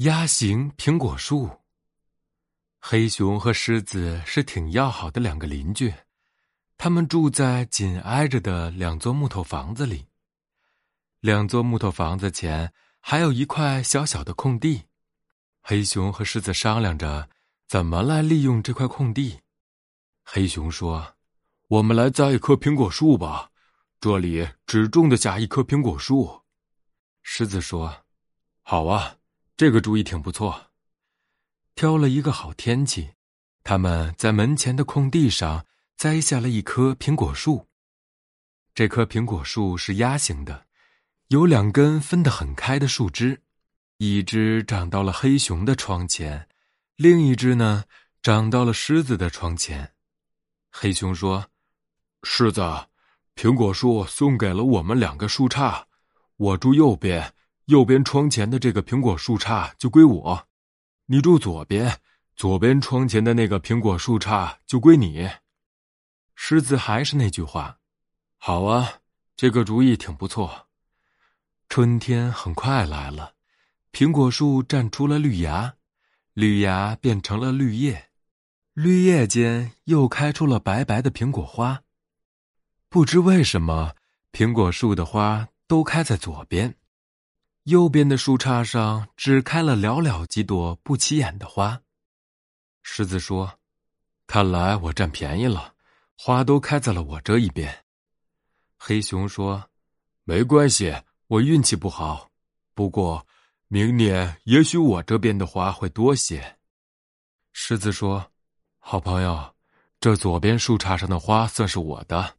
鸭形苹果树。黑熊和狮子是挺要好的两个邻居，他们住在紧挨着的两座木头房子里。两座木头房子前还有一块小小的空地，黑熊和狮子商量着怎么来利用这块空地。黑熊说：“我们来栽一棵苹果树吧，这里只种得下一棵苹果树。”狮子说：“好啊。”这个主意挺不错。挑了一个好天气，他们在门前的空地上栽下了一棵苹果树。这棵苹果树是鸭形的，有两根分得很开的树枝，一只长到了黑熊的窗前，另一只呢长到了狮子的窗前。黑熊说：“狮子，苹果树送给了我们两个树杈，我住右边。”右边窗前的这个苹果树杈就归我，你住左边，左边窗前的那个苹果树杈就归你。狮子还是那句话，好啊，这个主意挺不错。春天很快来了，苹果树长出了绿芽，绿芽变成了绿叶，绿叶间又开出了白白的苹果花。不知为什么，苹果树的花都开在左边。右边的树杈上只开了寥寥几朵不起眼的花。狮子说：“看来我占便宜了，花都开在了我这一边。”黑熊说：“没关系，我运气不好。不过，明年也许我这边的花会多些。”狮子说：“好朋友，这左边树杈上的花算是我的，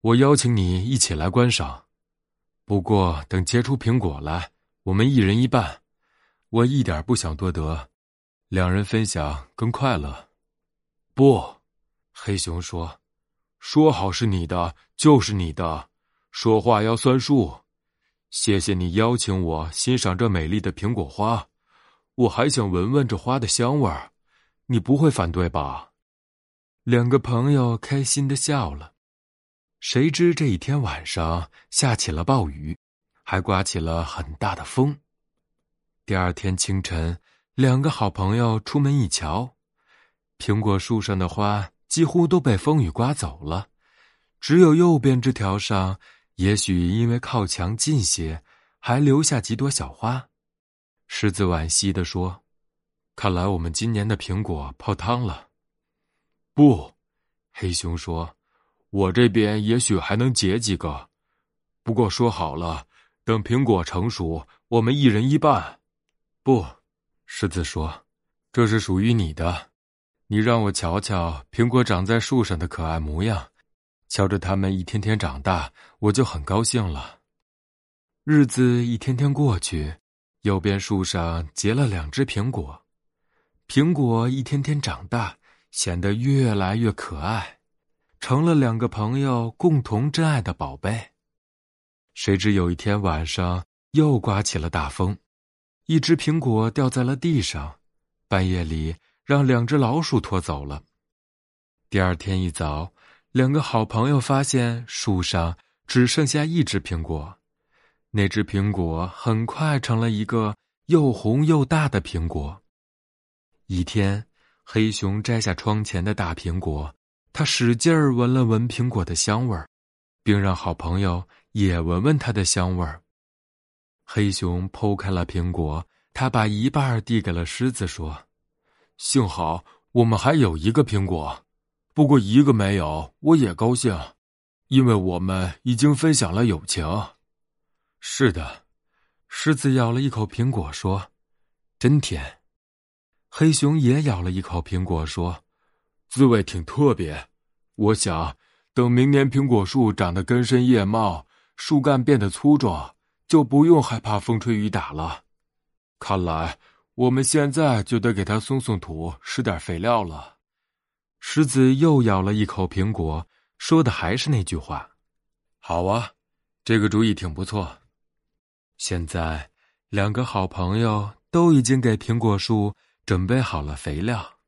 我邀请你一起来观赏。不过，等结出苹果来。”我们一人一半，我一点不想多得，两人分享更快乐。不，黑熊说：“说好是你的就是你的，说话要算数。谢谢你邀请我欣赏这美丽的苹果花，我还想闻闻这花的香味儿，你不会反对吧？”两个朋友开心的笑了。谁知这一天晚上下起了暴雨。还刮起了很大的风。第二天清晨，两个好朋友出门一瞧，苹果树上的花几乎都被风雨刮走了，只有右边枝条上，也许因为靠墙近些，还留下几朵小花。狮子惋惜地说：“看来我们今年的苹果泡汤了。”不，黑熊说：“我这边也许还能结几个，不过说好了。”等苹果成熟，我们一人一半。不，狮子说：“这是属于你的。你让我瞧瞧苹果长在树上的可爱模样，瞧着它们一天天长大，我就很高兴了。”日子一天天过去，右边树上结了两只苹果，苹果一天天长大，显得越来越可爱，成了两个朋友共同珍爱的宝贝。谁知有一天晚上又刮起了大风，一只苹果掉在了地上，半夜里让两只老鼠拖走了。第二天一早，两个好朋友发现树上只剩下一只苹果，那只苹果很快成了一个又红又大的苹果。一天，黑熊摘下窗前的大苹果，他使劲儿闻了闻苹果的香味儿，并让好朋友。也闻闻它的香味儿。黑熊剖开了苹果，他把一半递给了狮子，说：“幸好我们还有一个苹果，不过一个没有，我也高兴，因为我们已经分享了友情。”是的，狮子咬了一口苹果，说：“真甜。”黑熊也咬了一口苹果，说：“滋味挺特别。我想等明年苹果树长得根深叶茂。”树干变得粗壮，就不用害怕风吹雨打了。看来我们现在就得给它松松土，施点肥料了。狮子又咬了一口苹果，说的还是那句话：“好啊，这个主意挺不错。”现在，两个好朋友都已经给苹果树准备好了肥料。